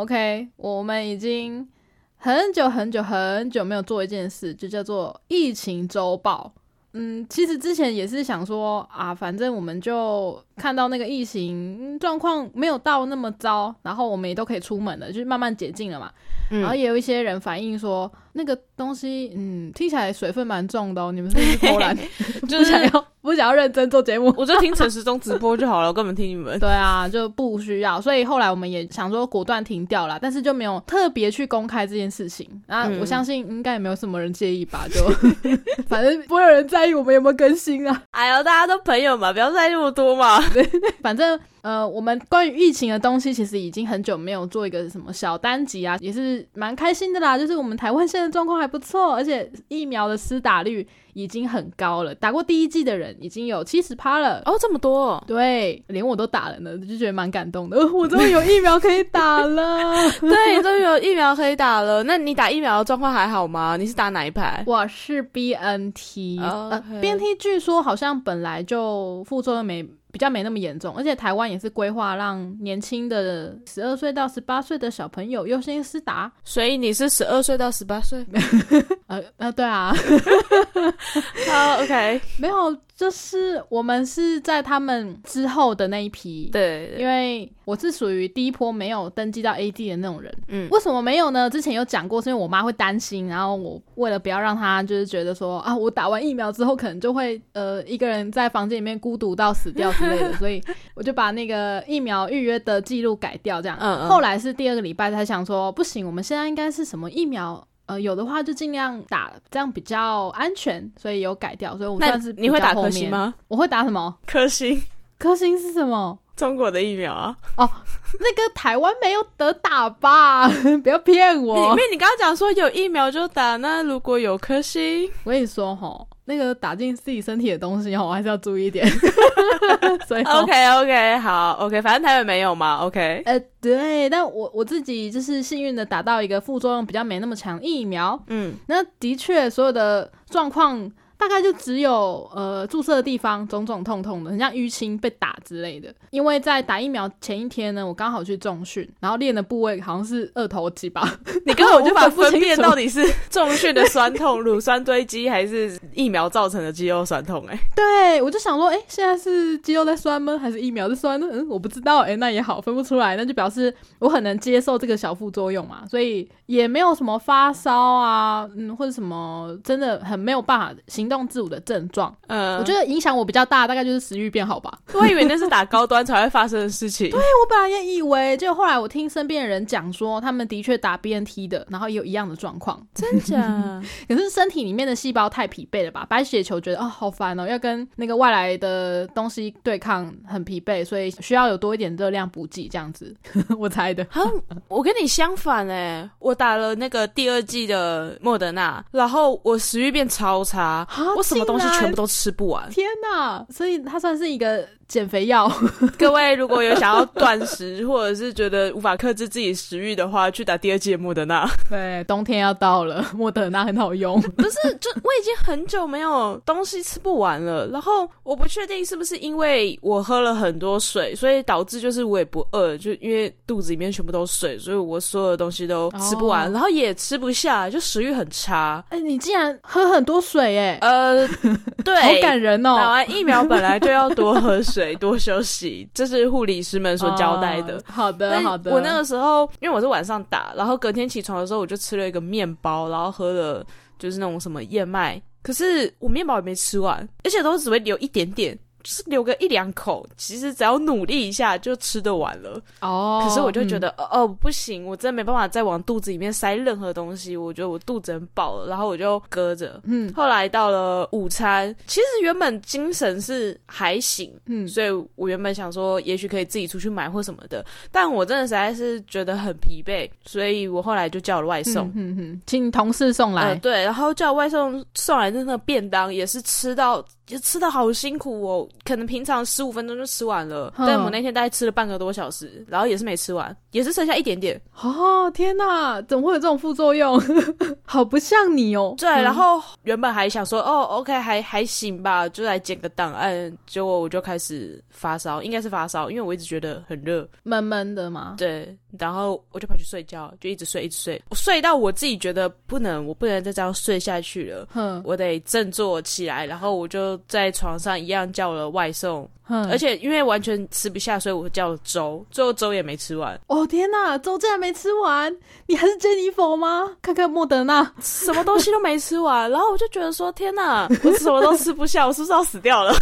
OK，我们已经很久很久很久没有做一件事，就叫做疫情周报。嗯，其实之前也是想说啊，反正我们就看到那个疫情状况没有到那么糟，然后我们也都可以出门了，就是慢慢解禁了嘛。然后也有一些人反映说，那个东西，嗯，听起来水分蛮重的哦。你们是不是偷懒，就是想要不想要认真做节目？我就听陈时中直播就好了，我根本听你们。对啊，就不需要。所以后来我们也想说果断停掉了，但是就没有特别去公开这件事情。啊，我相信应该也没有什么人介意吧？就 反正不会有人在意我们有没有更新啊。哎呦，大家都朋友嘛，不要在意那么多嘛。反正。呃，我们关于疫情的东西，其实已经很久没有做一个什么小单集啊，也是蛮开心的啦。就是我们台湾现在状况还不错，而且疫苗的施打率已经很高了，打过第一季的人已经有七十趴了。哦，这么多？对，连我都打了呢，就觉得蛮感动的。我终于有疫苗可以打了，对，终于有疫苗可以打了。那你打疫苗的状况还好吗？你是打哪一排？我是 B N T，呃，B N T 据说好像本来就副作用没。比较没那么严重，而且台湾也是规划让年轻的十二岁到十八岁的小朋友优先施打，所以你是十二岁到十八岁？呃呃，对啊。好，OK，没有。就是我们是在他们之后的那一批，对，因为我是属于第一波没有登记到 A D 的那种人。嗯，为什么没有呢？之前有讲过，是因为我妈会担心，然后我为了不要让她就是觉得说啊，我打完疫苗之后可能就会呃一个人在房间里面孤独到死掉之类的，所以我就把那个疫苗预约的记录改掉，这样。嗯嗯。后来是第二个礼拜才想说，不行，我们现在应该是什么疫苗？呃，有的话就尽量打，这样比较安全，所以有改掉。所以我算是你会打科星吗？我会打什么？科星？科星是什么？中国的疫苗啊？哦，那个台湾没有得打吧？不要骗我！因为你刚刚讲说有疫苗就打，那如果有科星，我跟你说哈。那个打进自己身体的东西，我还是要注意一点。所以 OK OK 好 OK，反正台湾没有嘛 OK。呃，对，但我我自己就是幸运的打到一个副作用比较没那么强疫苗。嗯，那的确所有的状况。大概就只有呃注射的地方肿肿痛痛的，很像淤青被打之类的。因为在打疫苗前一天呢，我刚好去重训，然后练的部位好像是二头肌吧。你根本无法分辨到底是重训的酸痛、乳酸堆积，还是疫苗造成的肌肉酸痛。哎，对我就想说，哎，现在是肌肉在酸吗？还是疫苗在酸呢？嗯，我不知道。哎，那也好，分不出来，那就表示我很能接受这个小副作用嘛，所以也没有什么发烧啊，嗯，或者什么真的很没有办法行。动自如的症状，嗯，我觉得影响我比较大，大概就是食欲变好吧。我以为那是打高端才会发生的事情。对我本来也以为，就后来我听身边的人讲说，他们的确打 BNT 的，然后也有一样的状况。真假？可是身体里面的细胞太疲惫了吧？白血球觉得啊，好烦哦，要跟那个外来的东西对抗，很疲惫，所以需要有多一点热量补给，这样子。我猜的。好，我跟你相反哎，我打了那个第二季的莫德纳，然后我食欲变超差。我什么东西全部都吃不完，天哪！所以它算是一个。减肥药，各位如果有想要断食，或者是觉得无法克制自己食欲的话，去打第二季莫德纳。对，冬天要到了，莫德纳很好用。不是，就我已经很久没有东西吃不完了。然后我不确定是不是因为我喝了很多水，所以导致就是我也不饿，就因为肚子里面全部都是水，所以我所有的东西都吃不完，然后也吃不下，就食欲很差。哎，你竟然喝很多水，哎，呃，对，好感人哦。打完疫苗本来就要多喝水。对，多休息，这是护理师们所交代的。好的，好的。我那个时候，因为我是晚上打，然后隔天起床的时候，我就吃了一个面包，然后喝了就是那种什么燕麦。可是我面包也没吃完，而且都只会留一点点。就是留个一两口，其实只要努力一下就吃得完了。哦，可是我就觉得，哦，不行，我真的没办法再往肚子里面塞任何东西。我觉得我肚子很饱了，然后我就搁着。嗯，后来到了午餐，其实原本精神是还行，嗯，所以我原本想说，也许可以自己出去买或什么的，但我真的实在是觉得很疲惫，所以我后来就叫了外送，嗯请同事送来。对，然后叫外送送来的那个便当也是吃到。就吃的好辛苦哦，可能平常十五分钟就吃完了，但我那天大概吃了半个多小时，然后也是没吃完，也是剩下一点点。哦，天哪，怎么会有这种副作用？好不像你哦。对，然后原本还想说，哦，OK，还还行吧，就来捡个档案，结果我就开始发烧，应该是发烧，因为我一直觉得很热，闷闷的嘛。对，然后我就跑去睡觉，就一直睡，一直睡，我睡到我自己觉得不能，我不能再这样睡下去了，我得振作起来，然后我就在床上一样叫了外送。而且因为完全吃不下，所以我叫了粥，最后粥也没吃完。哦天哪，粥竟然没吃完！你还是珍妮佛吗？看看莫德纳，什么东西都没吃完。然后我就觉得说，天哪，我什么都吃不下，我是不是要死掉了？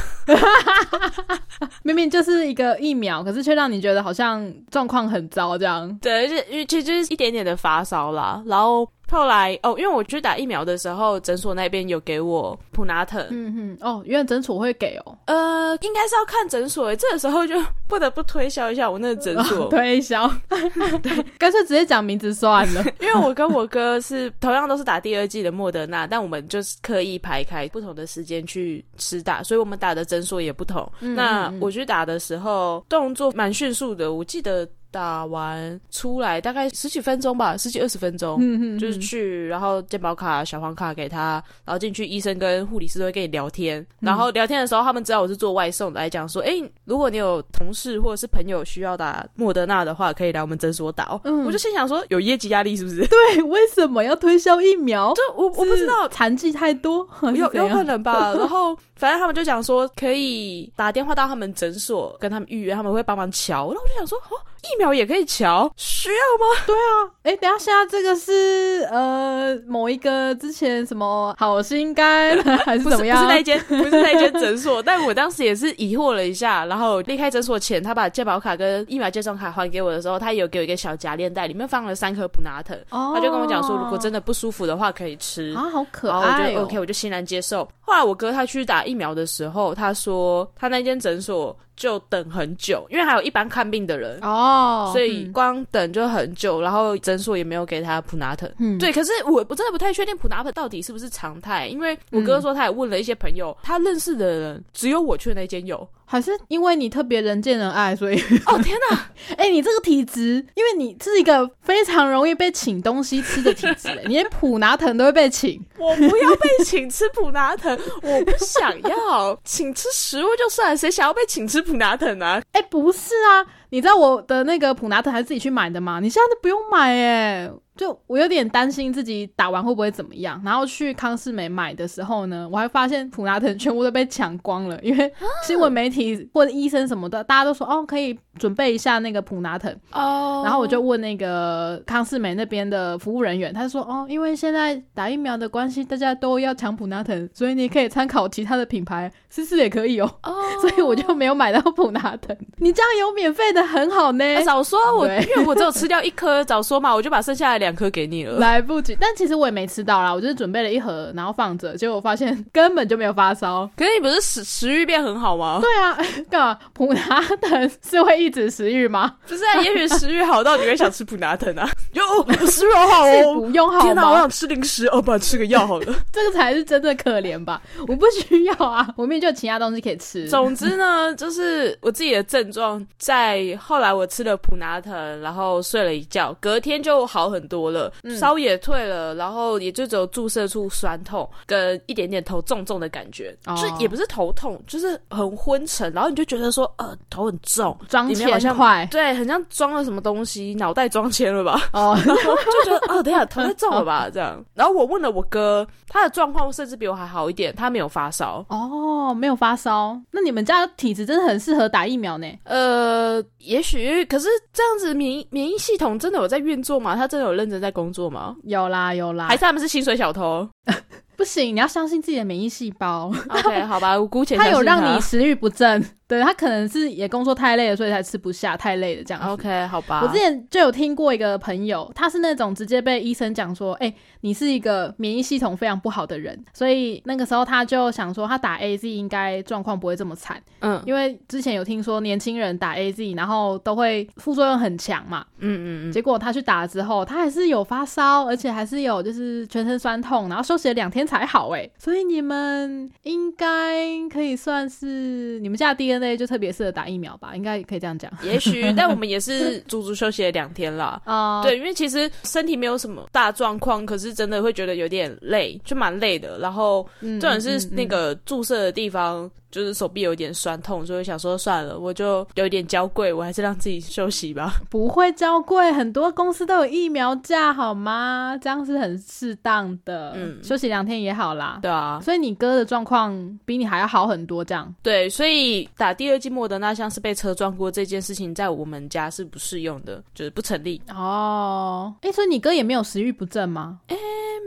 明明就是一个疫苗，可是却让你觉得好像状况很糟这样。对，而且其实就是一点点的发烧啦，然后。后来哦，因为我去打疫苗的时候，诊所那边有给我普拿特。嗯哼，哦，原来诊所会给哦。呃，应该是要看诊所，这个时候就不得不推销一下我那个诊所。推销，对，干脆直接讲名字算了。因为我跟我哥是同样都是打第二季的莫德纳，但我们就是刻意排开不同的时间去吃打，所以我们打的诊所也不同。那我去打的时候，动作蛮迅速的，我记得。打完出来大概十几分钟吧，十几二十分钟，就是去，然后健保卡、小黄卡给他，然后进去，医生跟护理师都会跟你聊天，然后聊天的时候，他们知道我是做外送的，来讲说，哎，如果你有同事或者是朋友需要打莫德纳的话，可以来我们诊所打。我就心想说，有业绩压力是不是？对，为什么要推销疫苗？就我我不知道，残疾太多，有有可能吧。然后反正他们就讲说，可以打电话到他们诊所跟他们预约，他们会帮忙瞧。然后我就想说，哦。疫苗也可以瞧，需要吗？对啊，哎，等下，现在这个是呃某一个之前什么好心肝还是怎么样？不是那间，不是那间诊所。但我当时也是疑惑了一下，然后离开诊所前，他把健保卡跟疫苗接种卡还给我的时候，他有给我一个小夹链袋，里面放了三颗普拿特。哦，他就跟我讲说，如果真的不舒服的话，可以吃啊，好可爱。我就 OK，我就欣然接受。后来我哥他去打疫苗的时候，他说他那间诊所。就等很久，因为还有一般看病的人哦，所以光等就很久，然后诊所也没有给他普拿疼。嗯，对，可是我我真的不太确定普拿疼到底是不是常态，因为我哥说他也问了一些朋友，他认识的人只有我去那间有。还是因为你特别人见人爱，所以哦天哪！哎，你这个体质，因为你是一个非常容易被请东西吃的体质，你连普拿藤都会被请。我不要被请吃普拿藤，我不想要请吃食物就算，谁想要被请吃普拿疼啊？哎，不是啊，你知道我的那个普拿藤还是自己去买的吗？你现在都不用买哎。就我有点担心自己打完会不会怎么样，然后去康世美买的时候呢，我还发现普拿疼全部都被抢光了，因为 新闻媒体或者医生什么的，大家都说哦可以准备一下那个普拿疼。哦，然后我就问那个康世美那边的服务人员，他说哦因为现在打疫苗的关系，大家都要抢普拿疼，所以你可以参考其他的品牌试试也可以哦，哦。所以我就没有买到普拿疼。你这样有免费的很好呢，早说我因为我只有吃掉一颗，早说嘛，我就把剩下的两。两颗给你了，来不及。但其实我也没吃到啦，我就是准备了一盒，然后放着，结果我发现根本就没有发烧。可是你不是食食欲变很好吗？对啊，干嘛？普拿疼是会抑制食欲吗？不是啊，也许食欲好到你会想吃普拿疼啊。哟，食欲好好哦，不用好吗？天哪，我想吃零食，哦，不，吃个药好了。这个才是真的可怜吧？我不需要啊，我明明就有其他东西可以吃。总之呢，就是我自己的症状，在后来我吃了普拿疼，然后睡了一觉，隔天就好很多。多了，烧也退了，然后也就只有注射处酸痛跟一点点头重重的感觉，就也不是头痛，就是很昏沉，然后你就觉得说，呃，头很重，装铅块，对，很像装了什么东西，脑袋装铅了吧？哦，就觉得，哦，等下头太重了吧？这样，然后我问了我哥，他的状况甚至比我还好一点，他没有发烧。哦，没有发烧，那你们家体质真的很适合打疫苗呢？呃，也许，可是这样子免疫免疫系统真的有在运作吗？他真的有认。人在工作吗？有啦有啦，还是他们是薪水小偷？不行，你要相信自己的免疫细胞。OK，好吧，我姑且他有让你食欲不振。对他可能是也工作太累了，所以才吃不下，太累了这样。OK，好吧。我之前就有听过一个朋友，他是那种直接被医生讲说，哎，你是一个免疫系统非常不好的人，所以那个时候他就想说，他打 A Z 应该状况不会这么惨。嗯，因为之前有听说年轻人打 A Z，然后都会副作用很强嘛。嗯嗯嗯。结果他去打了之后，他还是有发烧，而且还是有就是全身酸痛，然后休息了两天才好。哎，所以你们应该可以算是你们家 DNA 就特别适合打疫苗吧？应该可以这样讲。也许，但我们也是 足足休息了两天啦。啊，对，因为其实身体没有什么大状况，可是真的会觉得有点累，就蛮累的。然后，重点是那个注射的地方。就是手臂有点酸痛，所以想说算了，我就有点娇贵，我还是让自己休息吧。不会娇贵，很多公司都有疫苗假，好吗？这样是很适当的。嗯，休息两天也好啦。对啊，所以你哥的状况比你还要好很多，这样。对，所以打第二剂莫德纳像是被车撞过这件事情，在我们家是不适用的，就是不成立。哦，哎，所以你哥也没有食欲不振吗？哎，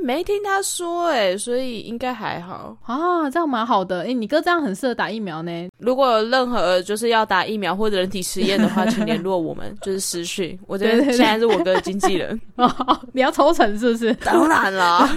没听他说，哎，所以应该还好啊，这样蛮好的。哎，你哥这样很适合。打疫苗呢？如果有任何就是要打疫苗或者人体实验的话，请联络我们，就是私讯。我这边现在是我哥的经纪人 哦。你要抽成是不是？当然了。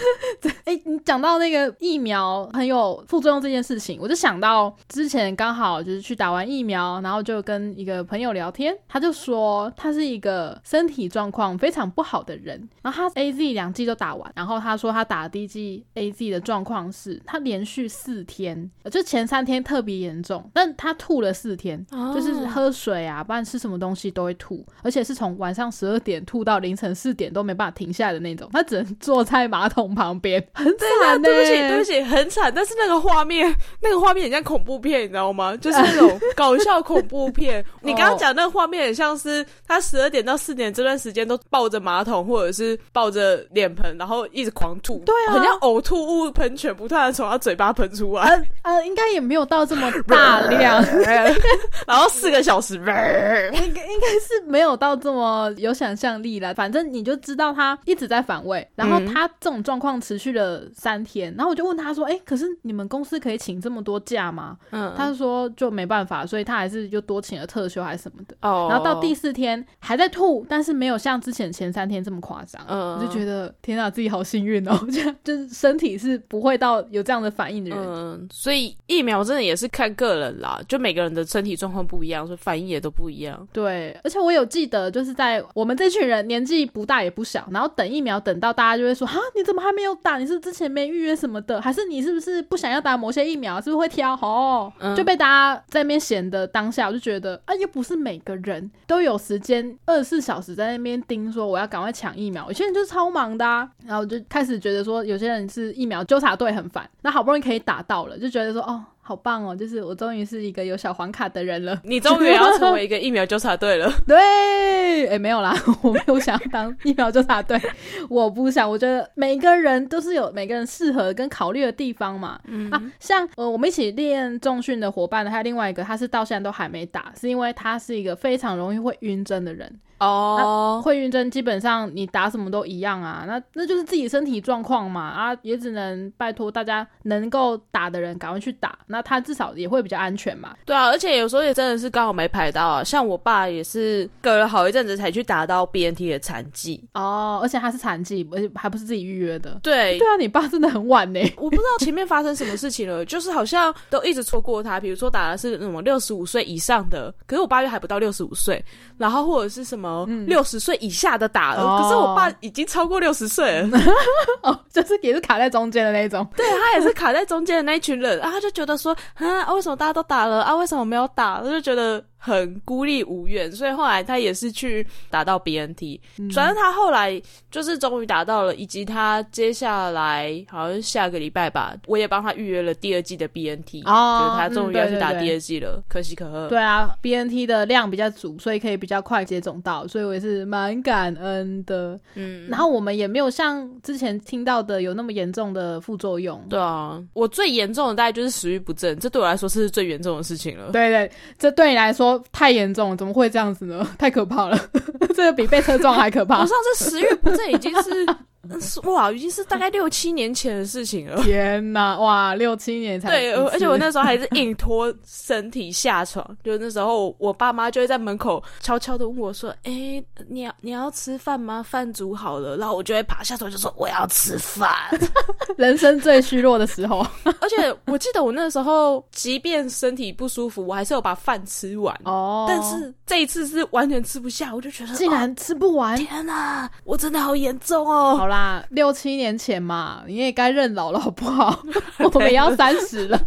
哎，你讲到那个疫苗很有副作用这件事情，我就想到之前刚好就是去打完疫苗，然后就跟一个朋友聊天，他就说他是一个身体状况非常不好的人，然后他 A Z 两剂都打完，然后他说他打第一剂 A Z 的状况是他连续四天就前。三天特别严重，但他吐了四天，就是喝水啊，不然吃什么东西都会吐，而且是从晚上十二点吐到凌晨四点都没办法停下来的那种。他只能坐在马桶旁边，很惨。对不起，对不起，很惨。但是那个画面，那个画面很像恐怖片，你知道吗？就是那种 搞笑恐怖片。你刚刚讲那个画面，很像是他十二点到四点这段时间都抱着马桶，或者是抱着脸盆，然后一直狂吐。对啊，很像呕吐物喷泉，不断的从他嘴巴喷出来。呃，应该。也没有到这么大 量，然后四个小时，应该应该是没有到这么有想象力了。反正你就知道他一直在反胃，然后他这种状况持续了三天，然后我就问他说：“哎，可是你们公司可以请这么多假吗？”嗯，他说就没办法，所以他还是就多请了特休还是什么的。哦，然后到第四天还在吐，但是没有像之前前三天这么夸张。嗯，我就觉得天啊，自己好幸运哦，这样就是身体是不会到有这样的反应的人。嗯，所以。疫苗真的也是看个人啦，就每个人的身体状况不一样，所以反应也都不一样。对，而且我有记得，就是在我们这群人年纪不大也不小，然后等疫苗等到大家就会说：“哈，你怎么还没有打？你是之前没预约什么的，还是你是不是不想要打某些疫苗？是不是会挑？”哦，就被大家在那边闲的当下，我就觉得啊，又不是每个人都有时间二十四小时在那边盯，说我要赶快抢疫苗。有些人就是超忙的，啊，然后就开始觉得说，有些人是疫苗纠察队很烦，那好不容易可以打到了，就觉得说哦。好棒哦！就是我终于是一个有小黄卡的人了。你终于要成为一个疫苗纠察队了。对，哎，没有啦，我没有想要当疫苗纠察队。我不想，我觉得每个人都是有每个人适合跟考虑的地方嘛。嗯啊，像呃，我们一起练重训的伙伴呢，还有另外一个，他是到现在都还没打，是因为他是一个非常容易会晕针的人。哦，会晕针基本上你打什么都一样啊，那那就是自己身体状况嘛啊，也只能拜托大家能够打的人赶快去打，那他至少也会比较安全嘛。对啊，而且有时候也真的是刚好没排到啊，像我爸也是隔了好一阵子才去打到 BNT 的残疾哦，而且他是残疾，而且还不是自己预约的。对，对啊，你爸真的很晚呢，我不知道前面发生什么事情了，就是好像都一直错过他，比如说打的是什么六十五岁以上的，可是我八月还不到六十五岁，然后或者是什么。六十岁以下的打了，可是我爸已经超过六十岁了，哦，就是也是卡在中间的那种，对他也是卡在中间的那一群人，啊，他就觉得说，啊，为什么大家都打了啊，为什么没有打？他就觉得。很孤立无援，所以后来他也是去打到 BNT，反正他后来就是终于打到了，以及他接下来好像下个礼拜吧，我也帮他预约了第二季的 BNT，哦，就是他终于要去打第二季了，可喜可贺。对啊，BNT 的量比较足，所以可以比较快接种到，所以我也是蛮感恩的。嗯，然后我们也没有像之前听到的有那么严重的副作用。对啊，我最严重的大概就是食欲不振，这对我来说是最严重的事情了。对对，这对你来说。太严重了，怎么会这样子呢？太可怕了，这个比被车撞还可怕。我上次食欲不振已经是 哇，已经是大概六七年前的事情了。天哪，哇，六七年才对，而且我那时候还是硬拖身体下床，就那时候我爸妈就会在门口悄悄的问我说：“哎，你要你要吃饭吗？饭煮好了。”然后我就会爬下床就说：“我要吃饭。”人生最虚弱的时候，而且我记得我那时候，即便身体不舒服，我还是有把饭吃完哦。但是这一次是完全吃不下，我就觉得竟然吃不完，天哪，我真的好严重哦。好啦，六七年前嘛，你也该认老了好不好？我们要三十了，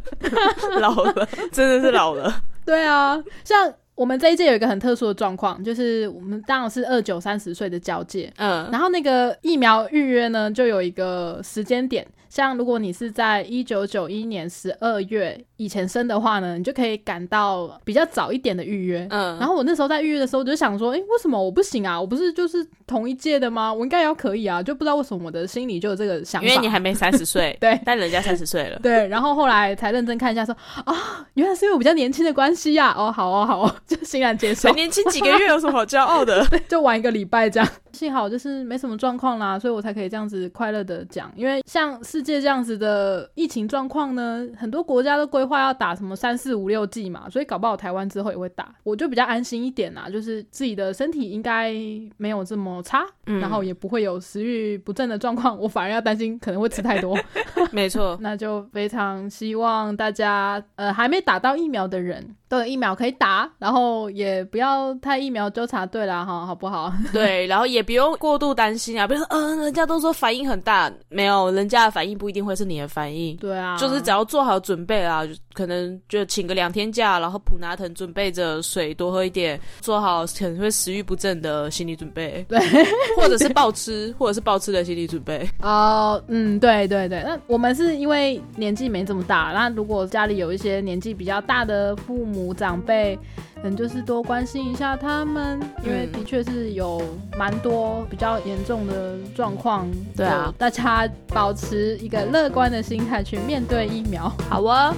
老了，真的是老了。对啊，像。我们这一届有一个很特殊的状况，就是我们当然是二九三十岁的交界，嗯，然后那个疫苗预约呢，就有一个时间点。像如果你是在一九九一年十二月以前生的话呢，你就可以赶到比较早一点的预约。嗯，然后我那时候在预约的时候，我就想说，哎，为什么我不行啊？我不是就是同一届的吗？我应该要可以啊，就不知道为什么我的心里就有这个想法。因为你还没三十岁，对，但人家三十岁了。对，然后后来才认真看一下，说啊，原来是因为我比较年轻的关系呀。哦，好哦，好哦，就欣然接受。才年轻几个月有什么好骄傲的？对就玩一个礼拜这样。幸好就是没什么状况啦，所以我才可以这样子快乐的讲。因为像世界这样子的。呃，疫情状况呢，很多国家都规划要打什么三四五六剂嘛，所以搞不好台湾之后也会打，我就比较安心一点啦，就是自己的身体应该没有这么差，然后也不会有食欲不振的状况，我反而要担心可能会吃太多。没错，那就非常希望大家呃还没打到疫苗的人。都有疫苗可以打，然后也不要太疫苗纠察队啦，哈，好不好？对，然后也不用过度担心啊，比如说，嗯，人家都说反应很大，没有，人家的反应不一定会是你的反应。对啊，就是只要做好准备啊，可能就请个两天假，然后普拿疼准备着水多喝一点，做好可能会食欲不振的心理准备。对，或者是暴吃，或者是暴吃的心理准备。哦，嗯，对对对，那我们是因为年纪没这么大，那如果家里有一些年纪比较大的父母。长辈，可能，就是多关心一下他们，因为的确是有蛮多比较严重的状况。对啊，大家保持一个乐观的心态去面对疫苗。好啊。